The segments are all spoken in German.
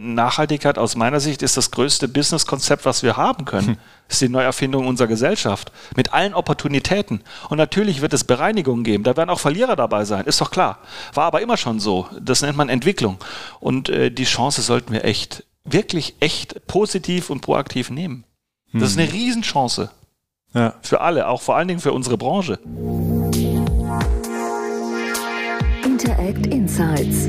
Nachhaltigkeit aus meiner Sicht ist das größte Businesskonzept, was wir haben können. Hm. Das ist die Neuerfindung unserer Gesellschaft mit allen Opportunitäten. Und natürlich wird es Bereinigungen geben. Da werden auch Verlierer dabei sein, ist doch klar. War aber immer schon so. Das nennt man Entwicklung. Und äh, die Chance sollten wir echt, wirklich echt positiv und proaktiv nehmen. Das ist hm. eine Riesenchance. Ja. Für alle, auch vor allen Dingen für unsere Branche. Interact Insights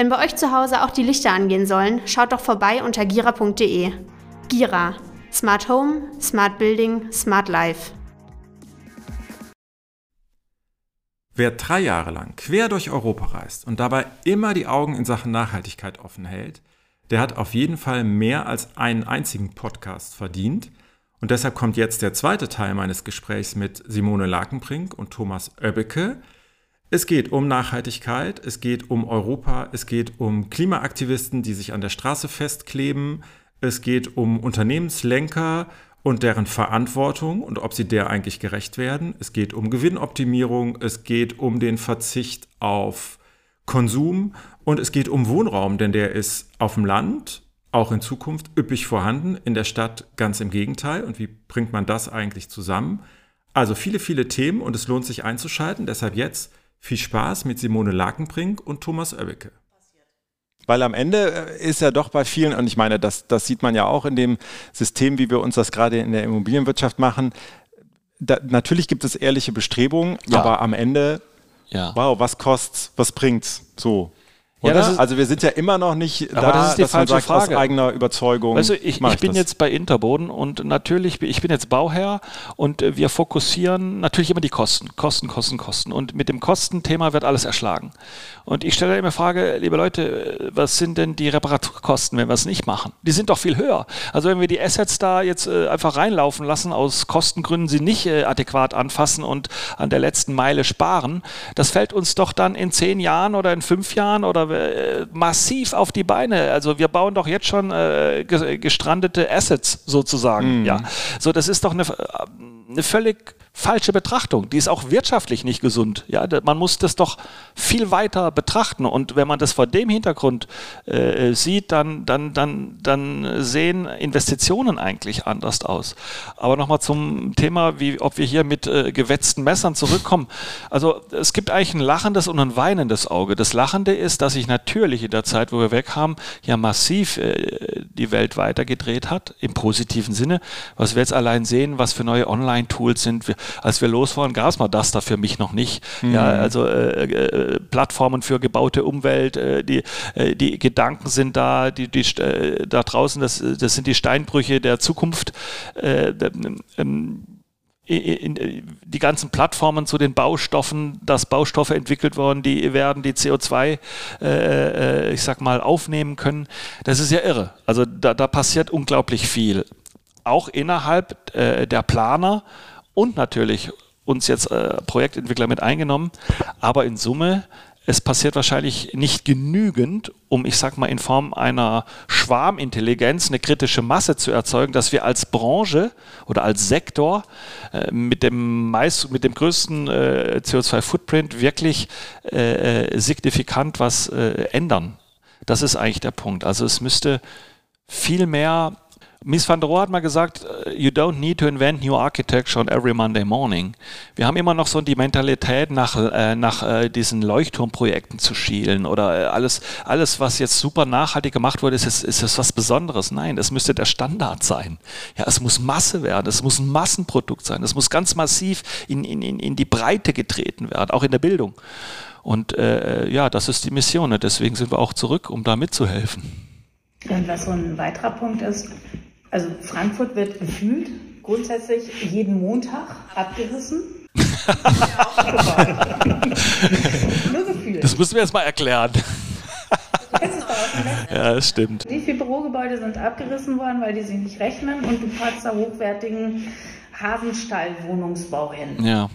Wenn bei euch zu Hause auch die Lichter angehen sollen, schaut doch vorbei unter gira.de. Gira. Smart Home, Smart Building, Smart Life. Wer drei Jahre lang quer durch Europa reist und dabei immer die Augen in Sachen Nachhaltigkeit offen hält, der hat auf jeden Fall mehr als einen einzigen Podcast verdient. Und deshalb kommt jetzt der zweite Teil meines Gesprächs mit Simone Lakenbrink und Thomas Oebbeke, es geht um Nachhaltigkeit, es geht um Europa, es geht um Klimaaktivisten, die sich an der Straße festkleben, es geht um Unternehmenslenker und deren Verantwortung und ob sie der eigentlich gerecht werden. Es geht um Gewinnoptimierung, es geht um den Verzicht auf Konsum und es geht um Wohnraum, denn der ist auf dem Land auch in Zukunft üppig vorhanden, in der Stadt ganz im Gegenteil. Und wie bringt man das eigentlich zusammen? Also viele, viele Themen und es lohnt sich einzuschalten. Deshalb jetzt viel Spaß mit Simone Lakenbrink und Thomas Oebbeke. Weil am Ende äh, ist ja doch bei vielen, und ich meine, das, das sieht man ja auch in dem System, wie wir uns das gerade in der Immobilienwirtschaft machen. Da, natürlich gibt es ehrliche Bestrebungen, ja. aber am Ende, ja. wow, was kostet's, was bringt's? So. Ja, ist, also wir sind ja immer noch nicht aber da, das ist die falsche sagt, Frage. aus eigener Überzeugung. Also ich, ich bin das. jetzt bei Interboden und natürlich, ich bin jetzt Bauherr und äh, wir fokussieren natürlich immer die Kosten. Kosten, Kosten, Kosten. Und mit dem Kostenthema wird alles erschlagen. Und ich stelle immer Frage, liebe Leute, was sind denn die Reparaturkosten, wenn wir es nicht machen? Die sind doch viel höher. Also wenn wir die Assets da jetzt äh, einfach reinlaufen lassen, aus Kostengründen sie nicht äh, adäquat anfassen und an der letzten Meile sparen, das fällt uns doch dann in zehn Jahren oder in fünf Jahren oder äh, massiv auf die Beine. Also wir bauen doch jetzt schon äh, gestrandete Assets sozusagen. Mhm. Ja, so das ist doch eine, eine völlig falsche Betrachtung. Die ist auch wirtschaftlich nicht gesund. Ja, man muss das doch viel weiter betrachten. Und wenn man das vor dem Hintergrund äh, sieht, dann, dann, dann, dann sehen Investitionen eigentlich anders aus. Aber nochmal zum Thema, wie, ob wir hier mit äh, gewetzten Messern zurückkommen. Also es gibt eigentlich ein lachendes und ein weinendes Auge. Das Lachende ist, dass sich natürlich in der Zeit, wo wir weg haben, ja massiv äh, die Welt weitergedreht hat, im positiven Sinne. Was wir jetzt allein sehen, was für neue Online-Tools sind. Wir, als wir losfahren, gab es mal das da für mich noch nicht. Mhm. Ja, also äh, äh, Plattformen für gebaute Umwelt, äh, die, äh, die Gedanken sind da, die, die äh, da draußen, das, das sind die Steinbrüche der Zukunft. Äh, ähm, die ganzen Plattformen zu den Baustoffen, dass Baustoffe entwickelt worden, die werden die CO2, äh, ich sag mal, aufnehmen können. Das ist ja irre. Also da, da passiert unglaublich viel. Auch innerhalb äh, der Planer und natürlich uns jetzt äh, Projektentwickler mit eingenommen. Aber in Summe, es passiert wahrscheinlich nicht genügend, um, ich sag mal, in Form einer Schwarmintelligenz eine kritische Masse zu erzeugen, dass wir als Branche oder als Sektor äh, mit, dem meist, mit dem größten äh, CO2-Footprint wirklich äh, äh, signifikant was äh, ändern. Das ist eigentlich der Punkt. Also es müsste viel mehr Mies van der Rohe hat mal gesagt, äh, you don't need to invent new architecture on every Monday morning. Wir haben immer noch so die Mentalität, nach, äh, nach äh, diesen Leuchtturmprojekten zu schielen oder alles, alles, was jetzt super nachhaltig gemacht wurde, ist, ist, ist es was Besonderes. Nein, es müsste der Standard sein. Ja, es muss Masse werden, es muss ein Massenprodukt sein, es muss ganz massiv in, in, in die Breite getreten werden, auch in der Bildung. Und ja, das ist die Mission. Und deswegen sind wir auch zurück, um da mitzuhelfen. Und was so ein weiterer Punkt ist, also Frankfurt wird gefühlt grundsätzlich jeden Montag abgerissen. Nur gefühlt. Das müssen wir jetzt mal erklären. ja, das stimmt. Wie viele Bürogebäude sind abgerissen worden, weil die sich nicht rechnen und du packst da hochwertigen Hasenstall-Wohnungsbau hin? Ja.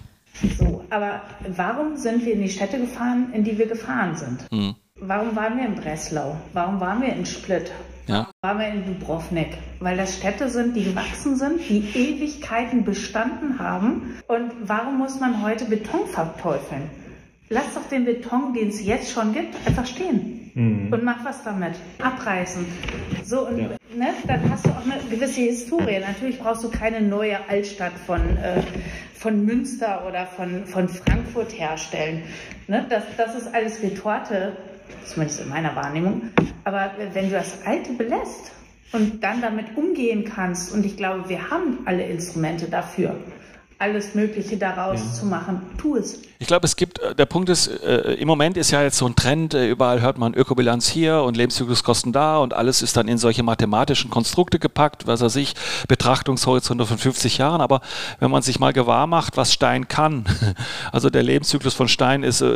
So, aber warum sind wir in die Städte gefahren, in die wir gefahren sind? Hm. Warum waren wir in Breslau? Warum waren wir in Split? Ja. Waren wir in Dubrovnik? Weil das Städte sind, die gewachsen sind, die Ewigkeiten bestanden haben. Und warum muss man heute Beton verteufeln? Lass doch den Beton, den es jetzt schon gibt, einfach stehen Mhm. und mach was damit. Abreißen. So, und ne, dann hast du auch eine gewisse Historie. Natürlich brauchst du keine neue Altstadt von, äh, von Münster oder von, von Frankfurt herstellen. Ne, das, das ist alles Retorte, zumindest in meiner Wahrnehmung. Aber wenn du das Alte belässt und dann damit umgehen kannst, und ich glaube, wir haben alle Instrumente dafür, alles Mögliche daraus zu machen, tu es. Ich glaube, es gibt, äh, der Punkt ist, äh, im Moment ist ja jetzt so ein Trend, äh, überall hört man Ökobilanz hier und Lebenszykluskosten da und alles ist dann in solche mathematischen Konstrukte gepackt, was weiß ich, Betrachtungshorizonte von 50 Jahren. Aber wenn man sich mal gewahr macht, was Stein kann, also der Lebenszyklus von Stein ist äh,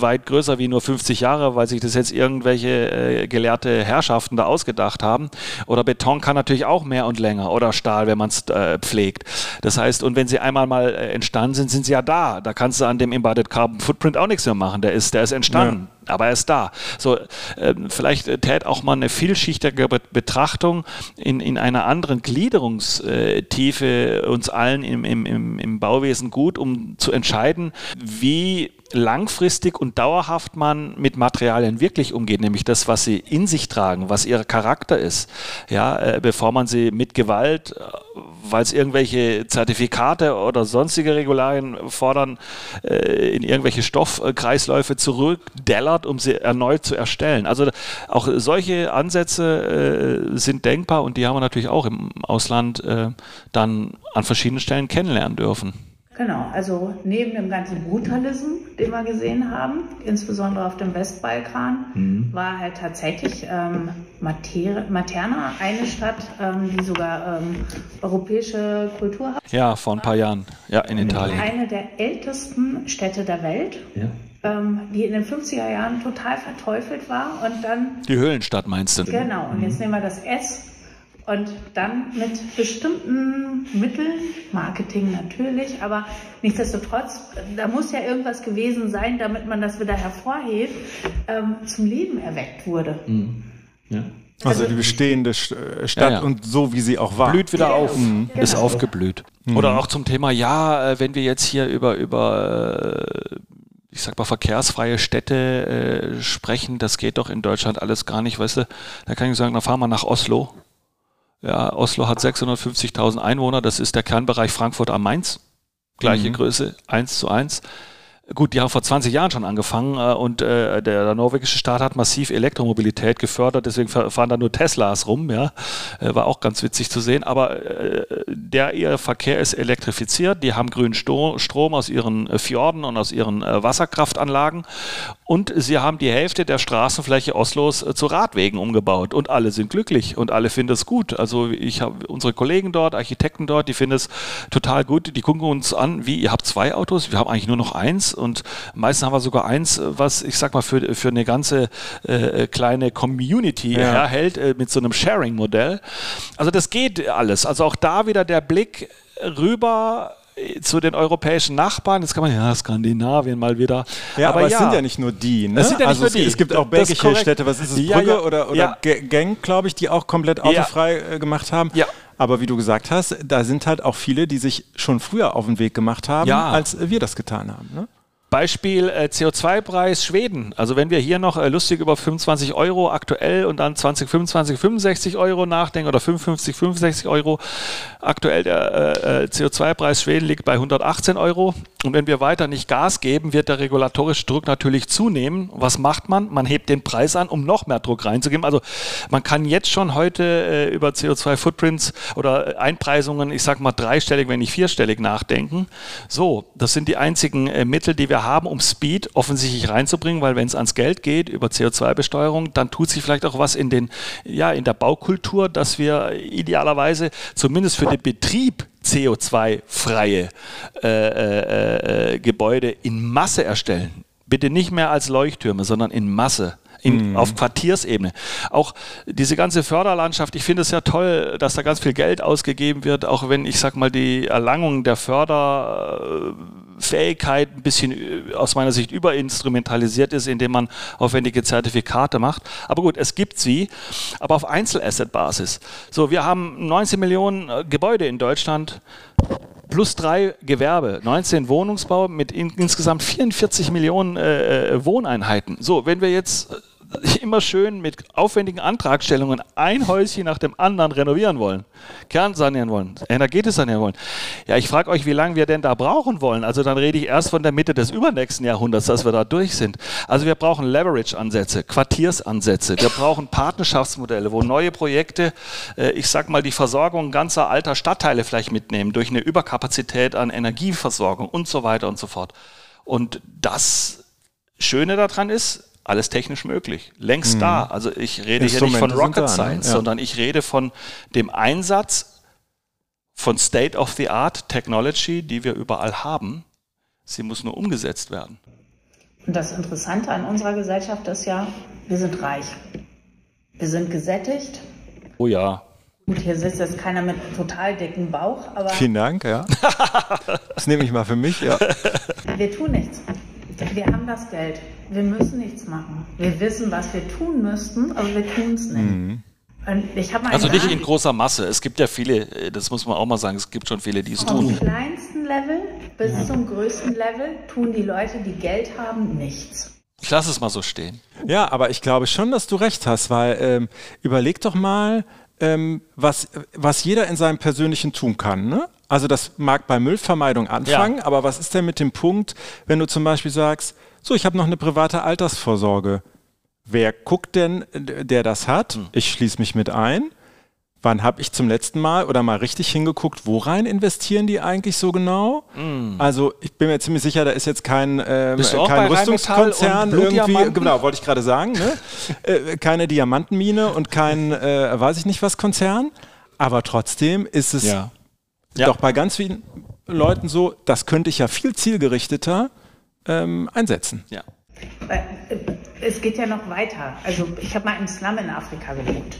weit größer wie nur 50 Jahre, weil sich das jetzt irgendwelche äh, gelehrte Herrschaften da ausgedacht haben. Oder Beton kann natürlich auch mehr und länger oder Stahl, wenn man es äh, pflegt. Das heißt, und wenn sie einmal mal äh, entstanden sind, sind sie ja da. Da kannst du an dem Embodied Carbon Footprint auch nichts mehr machen. Der ist, der ist entstanden. Aber er ist da. So, ähm, vielleicht äh, tät auch mal eine vielschichtige Be- Betrachtung in, in einer anderen Gliederungstiefe uns allen im, im, im Bauwesen gut, um zu entscheiden, wie langfristig und dauerhaft man mit Materialien wirklich umgeht, nämlich das, was sie in sich tragen, was ihr Charakter ist, ja, äh, bevor man sie mit Gewalt, äh, weil es irgendwelche Zertifikate oder sonstige Regularien fordern, äh, in irgendwelche Stoffkreisläufe zurückdellert, um sie erneut zu erstellen. Also auch solche Ansätze äh, sind denkbar und die haben wir natürlich auch im Ausland äh, dann an verschiedenen Stellen kennenlernen dürfen. Genau, also neben dem ganzen Brutalism, den wir gesehen haben, insbesondere auf dem Westbalkan, war halt tatsächlich ähm, Mater Materna eine Stadt, ähm, die sogar ähm, europäische Kultur hat. Ja, vor ein paar Jahren, ja, in Italien. Eine der ältesten Städte der Welt, ähm, die in den 50er Jahren total verteufelt war und dann Die Höhlenstadt meinst du? Genau, und jetzt nehmen wir das S und dann mit bestimmten Mitteln, Marketing natürlich, aber nichtsdestotrotz, da muss ja irgendwas gewesen sein, damit man das wieder hervorhebt, ähm, zum Leben erweckt wurde. Also die bestehende äh, Stadt Ja, ja. und so, wie sie auch war. blüht wieder auf, Mhm. ist Genau. aufgeblüht. Oder auch zum Thema, ja, äh, wenn wir jetzt hier über, über äh, ich sag mal, verkehrsfreie Städte äh, sprechen, das geht doch in Deutschland alles gar nicht, weißt du, da kann ich sagen, dann fahren wir nach Oslo. Ja, Oslo hat 650.000 Einwohner, das ist der Kernbereich Frankfurt am Mainz. Gleiche Größe, eins zu eins. Gut, die haben vor 20 Jahren schon angefangen äh, und äh, der, der norwegische Staat hat massiv Elektromobilität gefördert, deswegen fa- fahren da nur Teslas rum, ja. Äh, war auch ganz witzig zu sehen. Aber äh, der ihr Verkehr ist elektrifiziert, die haben grünen Sto Strom aus ihren äh, Fjorden und aus ihren äh, Wasserkraftanlagen und sie haben die Hälfte der Straßenfläche Oslos zu Radwegen umgebaut und alle sind glücklich und alle finden es gut. Also ich habe unsere Kollegen dort, Architekten dort, die finden es total gut. Die gucken uns an, wie ihr habt zwei Autos, wir haben eigentlich nur noch eins und meistens haben wir sogar eins, äh, was ich sag mal für, für eine ganze äh, kleine Community Ja. herhält äh, mit so einem Sharing-Modell. Also das geht alles. Also auch da wieder der Blick rüber äh, zu den europäischen Nachbarn. Jetzt kann man ja Skandinavien mal wieder. Ja, aber, es sind ja nicht nur die. Ne? Es sind ja nicht also nur es, die. es gibt auch Das belgische. Städte, was ist es, Ja, Brügge ja. oder, oder Ja. Ge- Genk, glaube ich, die auch komplett autofrei äh, gemacht haben. Ja. Aber wie du gesagt hast, da sind halt auch viele, die sich schon früher auf den Weg gemacht haben, Ja. als wir das getan haben. Ne? Beispiel äh, CO2-Preis Schweden. Also wenn wir hier noch äh, lustig über 25 Euro aktuell und dann 2025 65 Euro nachdenken oder 55, 65 Euro. Aktuell der äh, äh, CO2-Preis Schweden liegt bei 118 Euro. Und wenn wir weiter nicht Gas geben, wird der regulatorische Druck natürlich zunehmen. Was macht man? Man hebt den Preis an, um noch mehr Druck reinzugeben. Also man kann jetzt schon heute äh, über CO2-Footprints oder Einpreisungen, ich sag mal dreistellig, wenn nicht vierstellig nachdenken. So, das sind die einzigen Mittel, die wir haben, um Speed offensichtlich reinzubringen, weil wenn es ans Geld geht über CO2-Besteuerung, dann tut sich vielleicht auch was in den, ja, in der Baukultur, dass wir idealerweise zumindest für den Betrieb CO2-freie äh, äh, äh, Gebäude in Masse erstellen. Bitte nicht mehr als Leuchttürme, sondern in Masse. In, mhm. auf Quartiersebene. Auch diese ganze Förderlandschaft, ich finde es ja toll, dass da ganz viel Geld ausgegeben wird, auch wenn ich sag mal die Erlangung der Förderfähigkeit ein bisschen äh, aus meiner Sicht überinstrumentalisiert ist, indem man aufwendige Zertifikate macht. Aber gut, es gibt sie, aber auf Einzelasset-Basis. So, wir haben 19 Millionen äh, Gebäude in Deutschland plus drei Gewerbe, 19 Wohnungsbau mit in, insgesamt 44 Millionen äh, äh, Wohneinheiten. So, wenn wir jetzt immer schön mit aufwendigen Antragstellungen ein Häuschen nach dem anderen renovieren wollen, kernsanieren wollen, energetisch sanieren wollen. Ja, ich frage euch, wie lange wir denn da brauchen wollen. Also dann rede ich erst von der Mitte des übernächsten Jahrhunderts, dass wir da durch sind. Also wir brauchen Leverage-Ansätze, Quartiersansätze, wir brauchen Partnerschaftsmodelle, wo neue Projekte, äh, ich sag mal, die Versorgung ganzer alter Stadtteile vielleicht mitnehmen, durch eine Überkapazität an Energieversorgung und so weiter und so fort. Und das Schöne daran ist, alles technisch möglich. Längst mhm. da. Also ich rede hier nicht von Rocket Science, da, ne? ja. sondern ich rede von dem Einsatz von State-of-the-Art Technology, die wir überall haben. Sie muss nur umgesetzt werden. Und das Interessante an unserer Gesellschaft ist ja, wir sind reich. Wir sind gesättigt. Oh ja. Gut, hier sitzt jetzt keiner mit total dicken Bauch, aber. Vielen Dank, ja. das nehme ich mal für mich, ja. Wir tun nichts. Wir haben das Geld. Wir müssen nichts machen. Wir wissen, was wir tun müssten, aber wir tun es nicht. Mhm. also nicht in großer Masse. Es gibt ja viele, äh, das muss man auch mal sagen, es gibt schon viele, die es tun. Vom kleinsten Level bis ja. zum größten Level tun die Leute, die Geld haben, nichts. Ich lasse es mal so stehen. Ja, aber ich glaube schon, dass du recht hast, weil ähm, überleg doch mal, ähm, was, was jeder in seinem persönlichen tun kann. Ne? Also das mag bei Müllvermeidung anfangen, ja. aber was ist denn mit dem Punkt, wenn du zum Beispiel sagst, so, ich habe noch eine private Altersvorsorge. Wer guckt denn, der das hat? Hm. Ich schließe mich mit ein. Wann habe ich zum letzten Mal oder mal richtig hingeguckt, wo rein investieren die eigentlich so genau? Mm. Also ich bin mir ziemlich sicher, da ist jetzt kein, ähm, kein Rüstungskonzern irgendwie, genau, wollte ich gerade sagen, ne? äh, keine Diamantenmine und kein, äh, weiß ich nicht was, Konzern. Aber trotzdem ist es ja. Ja. doch bei ganz vielen Leuten so, das könnte ich ja viel zielgerichteter ähm, einsetzen. Ja. Äh, es geht ja noch weiter. Also ich habe mal im Slum in Afrika gewohnt.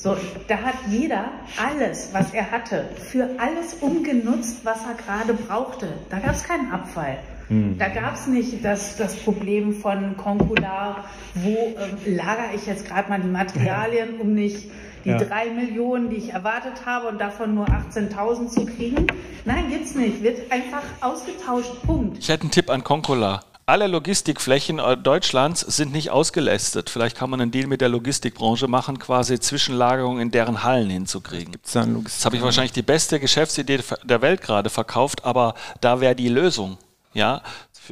So, da hat jeder alles, was er hatte, für alles umgenutzt, was er gerade brauchte. Da gab es keinen Abfall. Hm. Da gab es nicht das, das Problem von Konkular, wo äh, lagere ich jetzt gerade mal die Materialien, um nicht die ja. drei Millionen, die ich erwartet habe und davon nur 18.000 zu kriegen. Nein, gibt's nicht. Wird einfach ausgetauscht. Punkt. Ich hätte einen Tipp an Concola. Alle Logistikflächen äh, Deutschlands sind nicht ausgelästet. Vielleicht kann man einen Deal mit der Logistikbranche machen, quasi Zwischenlagerung in deren Hallen hinzukriegen. Gibt's da Jetzt habe ich wahrscheinlich die beste Geschäftsidee der Welt gerade verkauft, aber da wäre die Lösung. Ja,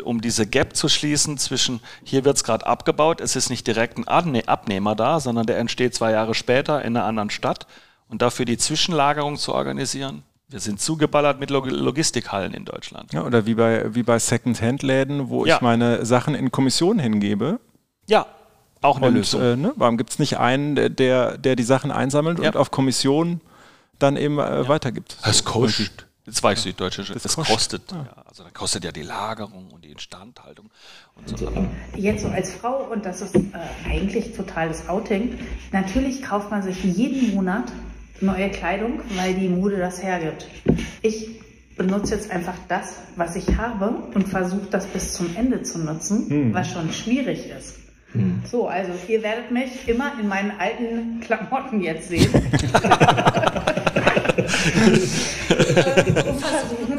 um diese Gap zu schließen zwischen, hier wird es gerade abgebaut, es ist nicht direkt ein Abnehmer da, sondern der entsteht zwei Jahre später in einer anderen Stadt und dafür die Zwischenlagerung zu organisieren. Wir sind zugeballert mit Logistikhallen in Deutschland. Ja, oder wie bei, wie bei Second-Hand-Läden, wo ja. ich meine Sachen in Kommission hingebe. Ja, auch eine und, Lösung. Äh, ne, warum gibt es nicht einen, der, der die Sachen einsammelt ja. und auf Kommission dann eben äh, ja. weitergibt? Es kostet. Jetzt weiß ich Deutsche. Das, das kostet. Ja. also da kostet ja die Lagerung und die Instandhaltung und so weiter. Jetzt so als Frau, und das ist äh, eigentlich totales Outing, natürlich kauft man sich jeden Monat neue Kleidung, weil die Mode das hergibt. Ich benutze jetzt einfach das, was ich habe und versuche das bis zum Ende zu nutzen, hm. was schon schwierig ist. Hm. So, also ihr werdet mich immer in meinen alten Klamotten jetzt sehen. um versuchen,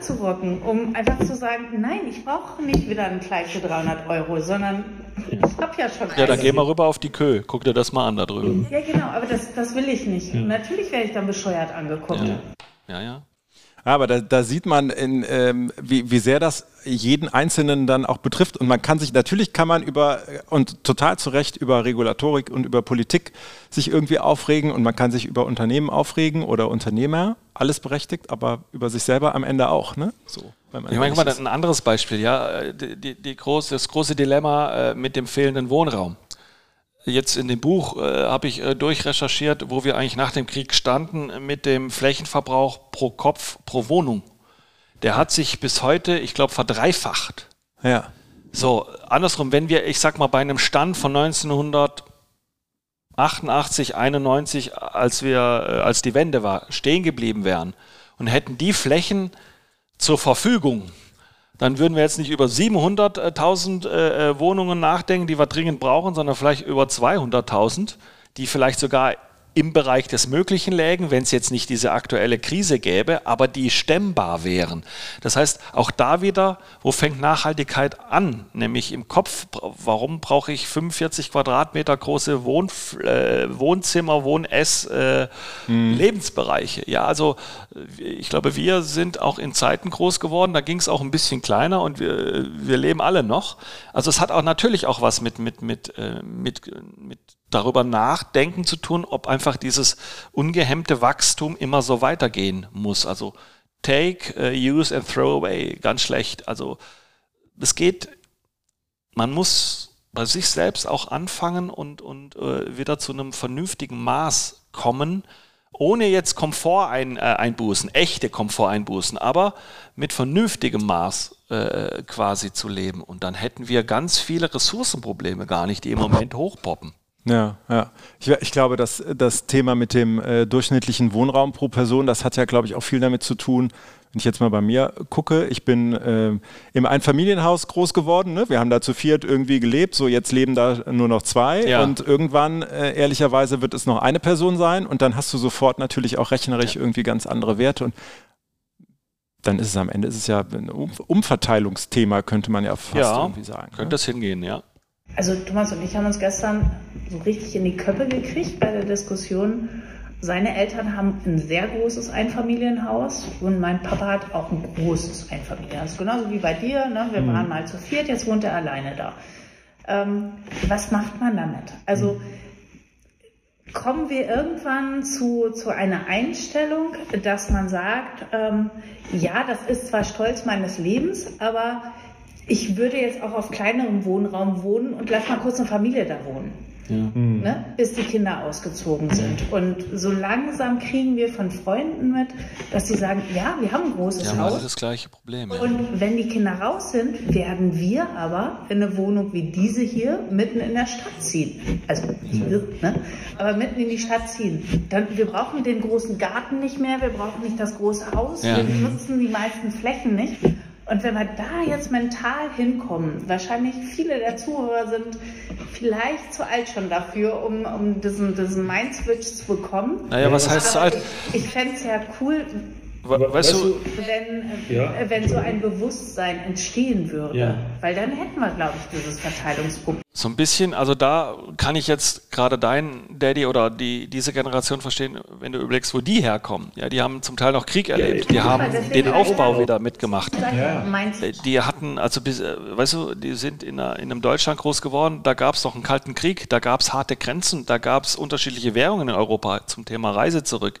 runterzurocken, um einfach zu sagen, nein, ich brauche nicht wieder ein Kleid für 300 Euro, sondern ich habe ja schon Ja, dann geh mal rüber auf die Kö, guck dir das mal an da drüben. Ja, genau, aber das, das will ich nicht. Ja. Natürlich werde ich dann bescheuert angeguckt. Ja, ja. ja. Aber da, da sieht man, in, ähm, wie, wie sehr das jeden Einzelnen dann auch betrifft. Und man kann sich, natürlich kann man über, und total zu Recht, über Regulatorik und über Politik sich irgendwie aufregen und man kann sich über Unternehmen aufregen oder Unternehmer, alles berechtigt, aber über sich selber am Ende auch. Ne? So, ich meine, mal ein anderes Beispiel, ja, die, die, die große, das große Dilemma äh, mit dem fehlenden Wohnraum jetzt in dem Buch äh, habe ich äh, durchrecherchiert, wo wir eigentlich nach dem Krieg standen mit dem Flächenverbrauch pro Kopf pro Wohnung. Der hat sich bis heute, ich glaube, verdreifacht. Ja. So, andersrum, wenn wir, ich sag mal, bei einem Stand von 1988, 91, als wir, äh, als die Wende war, stehen geblieben wären und hätten die Flächen zur Verfügung, dann würden wir jetzt nicht über 700.000 äh, äh, Wohnungen nachdenken, die wir dringend brauchen, sondern vielleicht über 200.000, die vielleicht sogar im Bereich des Möglichen lägen, wenn es jetzt nicht diese aktuelle Krise gäbe, aber die stemmbar wären. Das heißt, auch da wieder, wo fängt Nachhaltigkeit an? Nämlich im Kopf, warum brauche ich 45 Quadratmeter große Wohn, äh, Wohnzimmer, Wohn-Ess, äh, hm. Lebensbereiche? Ja, also ich glaube, wir sind auch in Zeiten groß geworden, da ging es auch ein bisschen kleiner und wir, wir leben alle noch. Also es hat auch natürlich auch was mit, mit, mit, äh, mit, mit darüber nachdenken zu tun, ob einfach dieses ungehemmte Wachstum immer so weitergehen muss. Also take, uh, use and throw away, ganz schlecht. Also es geht, man muss bei sich selbst auch anfangen und, und äh, wieder zu einem vernünftigen Maß kommen, ohne jetzt Komfort ein, äh, echte Komfort einbußen, aber mit vernünftigem Maß äh, quasi zu leben. Und dann hätten wir ganz viele Ressourcenprobleme gar nicht, die im Moment hochpoppen. Ja, ja. Ich, ich, glaube, dass das Thema mit dem äh, durchschnittlichen Wohnraum pro Person, das hat ja, glaube ich, auch viel damit zu tun, wenn ich jetzt mal bei mir gucke, ich bin äh, im Einfamilienhaus groß geworden. Ne? Wir haben da zu viert irgendwie gelebt. So, jetzt leben da nur noch zwei. Ja. Und irgendwann, äh, ehrlicherweise, wird es noch eine Person sein. Und dann hast du sofort natürlich auch rechnerisch ja. irgendwie ganz andere Werte. Und dann ist es am Ende ist es ja ein Umverteilungsthema, könnte man ja fast ja, irgendwie sagen. Könnte ne? das hingehen, ja. Also Thomas und ich haben uns gestern so richtig in die Köpfe gekriegt bei der Diskussion. Seine Eltern haben ein sehr großes Einfamilienhaus und mein Papa hat auch ein großes Einfamilienhaus. Genauso wie bei dir. Ne? Wir mhm. waren mal zu viert, jetzt wohnt er alleine da. Ähm, was macht man damit? Also kommen wir irgendwann zu, zu einer Einstellung, dass man sagt, ähm, ja, das ist zwar Stolz meines Lebens, aber ich würde jetzt auch auf kleinerem Wohnraum wohnen und lass mal kurz eine Familie da wohnen. Ja. Mhm. Ne, bis die Kinder ausgezogen sind. Und so langsam kriegen wir von Freunden mit, dass sie sagen, ja, wir haben ein großes ja, Haus. Das das gleiche Problem. Ja. Und wenn die Kinder raus sind, werden wir aber in eine Wohnung wie diese hier mitten in der Stadt ziehen. Also, ne, aber mitten in die Stadt ziehen. Dann, wir brauchen den großen Garten nicht mehr, wir brauchen nicht das große Haus, wir nutzen die meisten Flächen nicht. Und wenn wir da jetzt mental hinkommen, wahrscheinlich viele der Zuhörer sind vielleicht zu alt schon dafür, um, um diesen, diesen Mindswitch zu bekommen. Naja, was heißt zu alt? Ich, ich fände es ja cool, weißt du, wenn, ja. wenn so ein Bewusstsein entstehen würde. Ja. Weil dann hätten wir, glaube ich, dieses Verteilungsproblem. So ein bisschen, also da kann ich jetzt gerade deinen Daddy oder die, diese Generation verstehen, wenn du überlegst, wo die herkommen. Ja, die haben zum Teil noch Krieg erlebt. Die haben den Aufbau wieder mitgemacht. Ja. Äh, die hatten, also, äh, weißt du, die sind in, einer, in einem Deutschland groß geworden, da gab es noch einen Kalten Krieg, da gab es harte Grenzen, da gab es unterschiedliche Währungen in Europa zum Thema Reise zurück.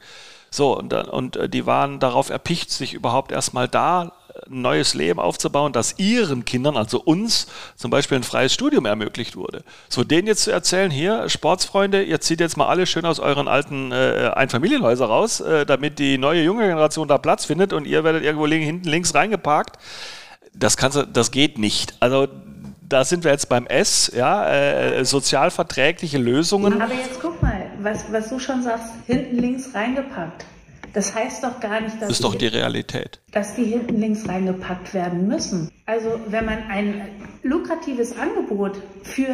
So, und, und äh, die waren darauf erpicht, sich überhaupt erstmal da ein neues Leben aufzubauen, das ihren Kindern, also uns, zum Beispiel ein freies Studium ermöglicht wurde. So, denen jetzt zu erzählen, hier, Sportsfreunde, ihr zieht jetzt mal alle schön aus euren alten äh, Einfamilienhäuser raus, äh, damit die neue junge Generation da Platz findet und ihr werdet irgendwo hinten links reingeparkt. Das, kannst das geht nicht. Also da sind wir jetzt beim S, ja, äh, sozialverträgliche Lösungen. Aber jetzt guck mal, was, was du schon sagst, hinten links reingepackt. Das heißt doch gar nicht, dass, das ist doch die, Realität. dass die hinten links reingepackt werden müssen. Also wenn man ein lukratives Angebot für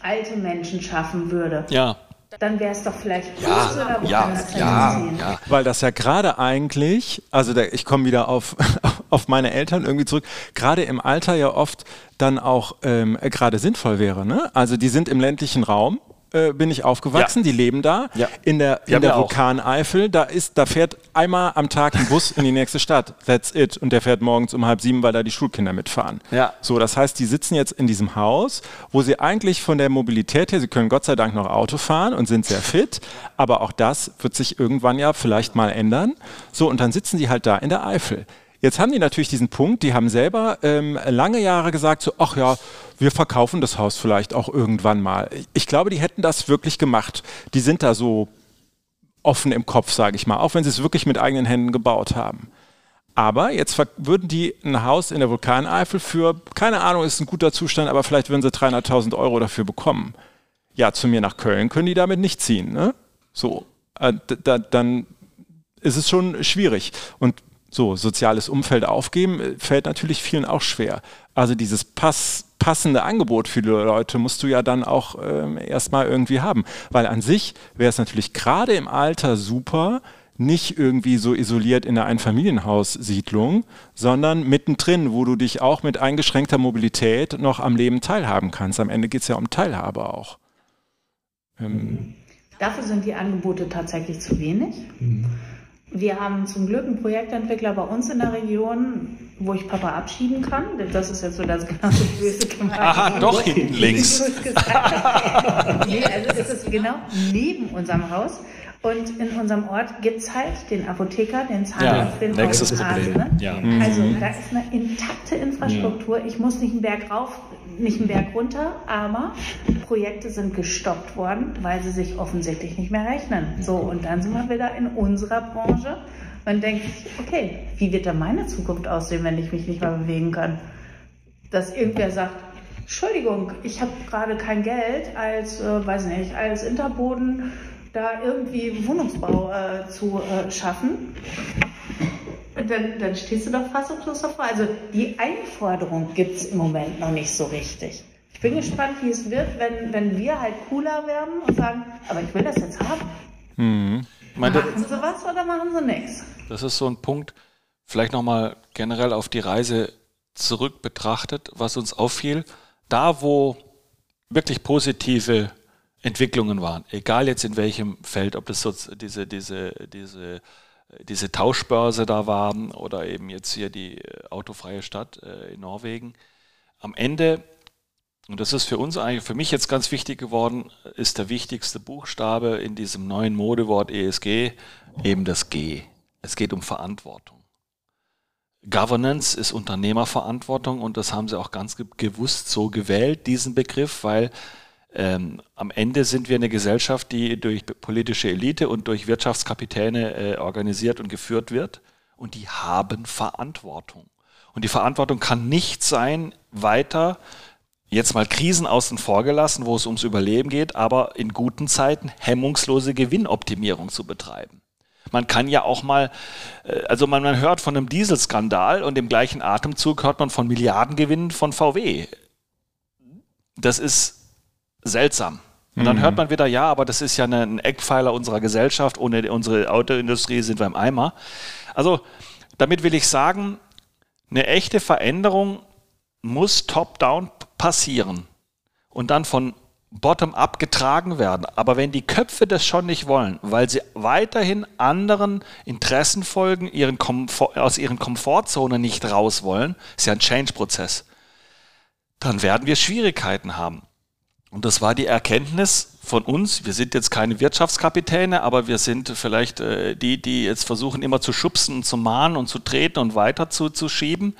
alte Menschen schaffen würde, ja. Dann wäre es doch vielleicht ja, oder ja, ja, ja, Weil das ja gerade eigentlich, also der, ich komme wieder auf, auf meine Eltern irgendwie zurück, gerade im Alter ja oft dann auch ähm, gerade sinnvoll wäre. Ne? Also die sind im ländlichen Raum äh, bin ich aufgewachsen, ja. die leben da. Ja. In der, in der Vulkaneifel, da ist, da fährt einmal am Tag ein Bus in die nächste Stadt. That's it. Und der fährt morgens um halb sieben, weil da die Schulkinder mitfahren. Ja. So, das heißt, die sitzen jetzt in diesem Haus, wo sie eigentlich von der Mobilität her, sie können Gott sei Dank noch Auto fahren und sind sehr fit, aber auch das wird sich irgendwann ja vielleicht mal ändern. So, und dann sitzen sie halt da in der Eifel. Jetzt haben die natürlich diesen Punkt, die haben selber ähm, lange Jahre gesagt, so, ach ja, wir verkaufen das Haus vielleicht auch irgendwann mal. Ich glaube, die hätten das wirklich gemacht. Die sind da so offen im Kopf, sage ich mal, auch wenn sie es wirklich mit eigenen Händen gebaut haben. Aber jetzt würden die ein Haus in der Vulkaneifel für, keine Ahnung, ist ein guter Zustand, aber vielleicht würden sie 300.000 Euro dafür bekommen. Ja, zu mir nach Köln können die damit nicht ziehen. Ne? So, äh, da, dann ist es schon schwierig. Und so, soziales Umfeld aufgeben äh, fällt natürlich vielen auch schwer. Also dieses Pass, passende Angebot für die Leute musst du ja dann auch ähm, erstmal irgendwie haben. Weil an sich wäre es natürlich gerade im Alter super, nicht irgendwie so isoliert in einer Einfamilienhaussiedlung, sondern mittendrin, wo du dich auch mit eingeschränkter Mobilität noch am Leben teilhaben kannst. Am Ende geht es ja um Teilhabe auch. Ähm. Dafür sind die Angebote tatsächlich zu wenig. Mhm. Wir haben zum Glück einen Projektentwickler bei uns in der Region, wo ich Papa abschieben kann. Das ist jetzt so das ganze böse gemeint. Aha, doch hinten links. nee, also es ist genau neben unserem Haus. Und in unserem Ort gibt es halt den Apotheker, den Zahnarzt, ja, den nächstes Problem. Ne? Ja. Also da ist eine intakte Infrastruktur. Ja. Ich muss nicht einen Berg rauf, nicht einen Berg runter, aber Projekte sind gestoppt worden, weil sie sich offensichtlich nicht mehr rechnen. So, und dann sind wir wieder in unserer Branche. Man denkt, okay, wie wird da meine Zukunft aussehen, wenn ich mich nicht mehr bewegen kann? Dass irgendwer sagt, Entschuldigung, ich habe gerade kein Geld als, äh, weiß nicht, als Interboden da irgendwie Wohnungsbau äh, zu äh, schaffen, dann, dann stehst du doch fassungslos davor. Also die Einforderung gibt es im Moment noch nicht so richtig. Ich bin gespannt, wie es wird, wenn, wenn wir halt cooler werden und sagen, aber ich will das jetzt haben. Mhm. Meine, machen sie was oder machen sie nichts? Das ist so ein Punkt, vielleicht nochmal generell auf die Reise zurück betrachtet, was uns auffiel. Da, wo wirklich positive Entwicklungen waren. Egal jetzt in welchem Feld, ob das so diese, diese, diese, diese Tauschbörse da war oder eben jetzt hier die äh, autofreie Stadt äh, in Norwegen. Am Ende, und das ist für uns eigentlich, für mich jetzt ganz wichtig geworden, ist der wichtigste Buchstabe in diesem neuen Modewort ESG eben das G. Es geht um Verantwortung. Governance ist Unternehmerverantwortung und das haben sie auch ganz gewusst so gewählt, diesen Begriff, weil ähm, am Ende sind wir eine Gesellschaft, die durch politische Elite und durch Wirtschaftskapitäne äh, organisiert und geführt wird. Und die haben Verantwortung. Und die Verantwortung kann nicht sein, weiter jetzt mal Krisen außen vor gelassen, wo es ums Überleben geht, aber in guten Zeiten hemmungslose Gewinnoptimierung zu betreiben. Man kann ja auch mal, äh, also man, man hört von einem Dieselskandal und im gleichen Atemzug hört man von Milliardengewinnen von VW. Das ist seltsam. Und dann mhm. hört man wieder, ja, aber das ist ja ein Eckpfeiler unserer Gesellschaft. Ohne unsere Autoindustrie sind wir im Eimer. Also, damit will ich sagen, eine echte Veränderung muss top-down passieren und dann von bottom-up getragen werden. Aber wenn die Köpfe das schon nicht wollen, weil sie weiterhin anderen Interessen folgen, ihren Komfort, aus ihren Komfortzonen nicht raus wollen, ist ja ein Change-Prozess, dann werden wir Schwierigkeiten haben. Und das war die Erkenntnis von uns. Wir sind jetzt keine Wirtschaftskapitäne, aber wir sind vielleicht äh, die, die jetzt versuchen, immer zu schubsen und zu mahnen und zu treten und weiter zu, zu schieben.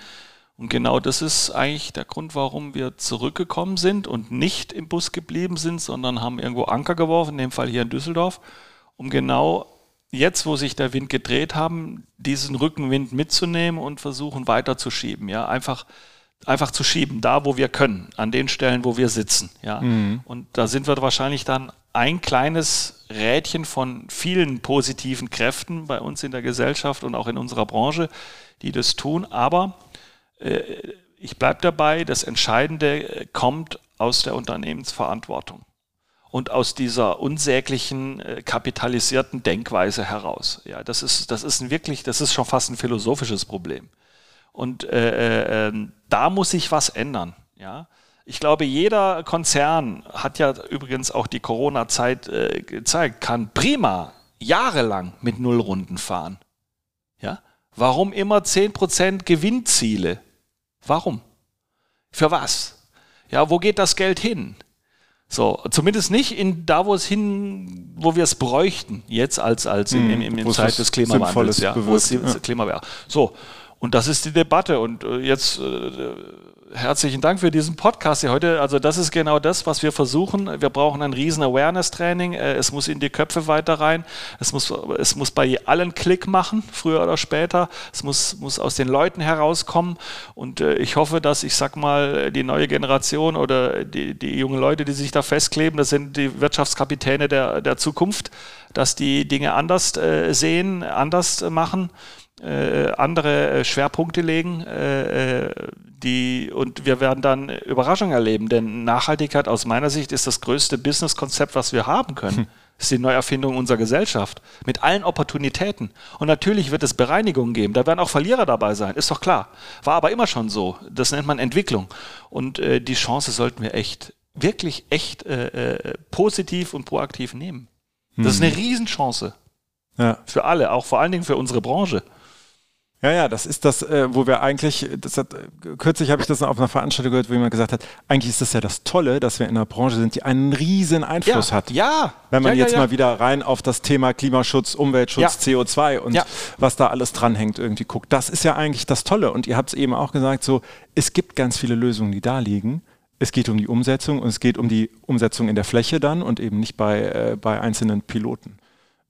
Und genau das ist eigentlich der Grund, warum wir zurückgekommen sind und nicht im Bus geblieben sind, sondern haben irgendwo Anker geworfen, in dem Fall hier in Düsseldorf, um genau jetzt, wo sich der Wind gedreht haben, diesen Rückenwind mitzunehmen und versuchen weiterzuschieben. Ja, einfach einfach zu schieben, da wo wir können, an den Stellen, wo wir sitzen. Ja? Mhm. Und da sind wir wahrscheinlich dann ein kleines Rädchen von vielen positiven Kräften bei uns in der Gesellschaft und auch in unserer Branche, die das tun. Aber äh, ich bleibe dabei, das Entscheidende kommt aus der Unternehmensverantwortung und aus dieser unsäglichen äh, kapitalisierten Denkweise heraus. Ja, das ist, das ist ein wirklich, das ist schon fast ein philosophisches Problem. Und äh, äh, ähm, da muss sich was ändern. Ja? Ich glaube, jeder Konzern hat ja übrigens auch die Corona-Zeit äh, gezeigt, kann prima jahrelang mit Nullrunden fahren. Ja? Warum immer 10% Gewinnziele? Warum? Für was? Ja, wo geht das Geld hin? So, zumindest nicht in da, wo es hin, wo wir es bräuchten, jetzt als, als in, in, in, in Zeit des Klimawandels, ja, wo es ja. Klimawandel. So, Und das ist die Debatte. Und äh, jetzt äh, herzlichen Dank für diesen Podcast hier heute. Also das ist genau das, was wir versuchen. Wir brauchen ein riesen Awareness-Training. Äh, es muss in die Köpfe weiter rein. Es muss, es muss bei allen Klick machen, früher oder später. Es muss, muss aus den Leuten herauskommen. Und äh, ich hoffe, dass ich sag mal, die neue Generation oder die, die jungen Leute, die sich da festkleben, das sind die Wirtschaftskapitäne der, der Zukunft, dass die Dinge anders äh, sehen, anders machen. Äh, andere äh, Schwerpunkte legen, äh, die, und wir werden dann Überraschungen erleben, denn Nachhaltigkeit aus meiner Sicht ist das größte Businesskonzept, was wir haben können. Hm. Das ist die Neuerfindung unserer Gesellschaft mit allen Opportunitäten. Und natürlich wird es Bereinigungen geben. Da werden auch Verlierer dabei sein, ist doch klar. War aber immer schon so. Das nennt man Entwicklung. Und äh, die Chance sollten wir echt, wirklich echt äh, äh, positiv und proaktiv nehmen. Das hm. ist eine Riesenchance. Ja. Für alle, auch vor allen Dingen für unsere Branche. Ja, ja, das ist das, äh, wo wir eigentlich, das hat, kürzlich habe ich das auf einer Veranstaltung gehört, wo jemand gesagt hat, eigentlich ist das ja das Tolle, dass wir in einer Branche sind, die einen riesen Einfluss ja, hat. Ja. Wenn man ja, jetzt ja, mal wieder rein auf das Thema Klimaschutz, Umweltschutz, CO2 und was da alles dranhängt irgendwie guckt. Das ist ja eigentlich das Tolle. Und ihr habt es eben auch gesagt, so, es gibt ganz viele Lösungen, die da liegen. Es geht um die Umsetzung und es geht um die Umsetzung in der Fläche dann und eben nicht bei, äh, bei einzelnen Piloten.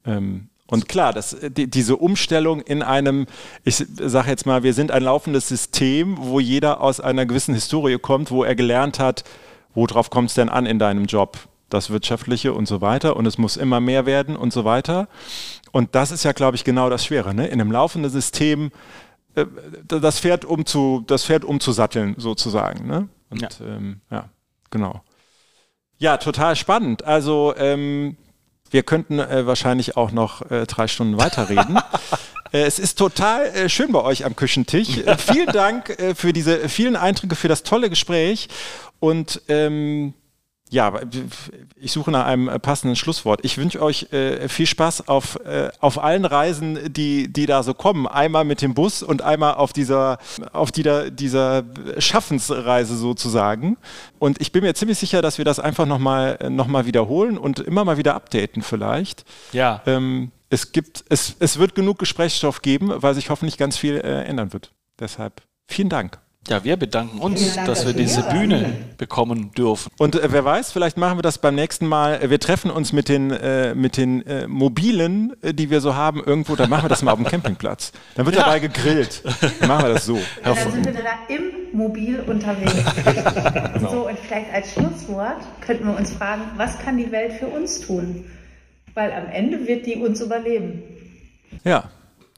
Ähm, und klar, das, die, diese Umstellung in einem, ich sage jetzt mal, wir sind ein laufendes System, wo jeder aus einer gewissen Historie kommt, wo er gelernt hat, worauf kommt es denn an in deinem Job? Das Wirtschaftliche und so weiter. Und es muss immer mehr werden und so weiter. Und das ist ja, glaube ich, genau das Schwere. Ne? In einem laufenden System äh, das Pferd umzu, das Pferd umzusatteln, sozusagen. Ne? Und ja. Ähm, ja, genau. Ja, total spannend. Also ähm, wir könnten äh, wahrscheinlich auch noch äh, drei Stunden weiterreden. Äh, es ist total äh, schön bei euch am Küchentisch. Äh, vielen Dank für diese vielen Eindrücke, für das tolle Gespräch. Und ähm, ja, ich suche nach einem äh, passenden Schlusswort. Ich wünsche euch äh, viel Spaß auf, äh, auf allen Reisen, die, die da so kommen. Einmal mit dem Bus und einmal auf dieser, auf dieser, dieser Schaffensreise sozusagen. Und ich bin mir ziemlich sicher, dass wir das einfach nochmal noch mal wiederholen und immer mal wieder updaten vielleicht. Ja. Ähm, es, gibt, es, es wird genug Gesprächsstoff geben, weil sich hoffentlich ganz viel äh, ändern wird. Deshalb vielen Dank. Ja, wir bedanken uns, Dank, dass wir diese Bühne bekommen dürfen. Und äh, wer weiß, vielleicht machen wir das beim nächsten Mal. Wir treffen uns mit den, äh, mit den äh, Mobilen, äh, die wir so haben, irgendwo. Dann machen wir das mal auf dem Campingplatz. Dann wird ja. dabei gegrillt. Dann machen wir das so. Dann sind wir da im Mobil unterwegs. genau. So, und vielleicht als Schlusswort könnten wir uns fragen, was kann die Welt für uns tun? Weil am Ende wird die uns überleben. Ja,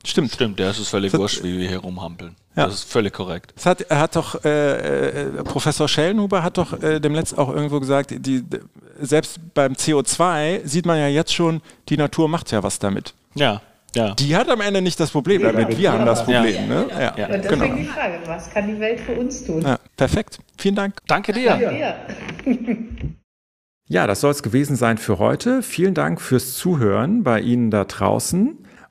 stimmt. Stimmt, der ist es völlig wurscht, wie wir hier rumhampeln. Ja. Das ist völlig korrekt. Das hat, er hat doch, äh, äh, Professor Schellenhuber hat doch äh, dem letzten auch irgendwo gesagt, die, selbst beim CO2 sieht man ja jetzt schon, die Natur macht ja was damit. Ja. Ja. Die hat am Ende nicht das Problem damit, wir haben das Problem. Ja. Ne? Ja. Ja. Und deswegen genau. die Frage, was kann die Welt für uns tun? Ja, perfekt, vielen Dank. Danke dir. Danke dir. Ja, das soll es gewesen sein für heute. Vielen Dank fürs Zuhören bei Ihnen da draußen.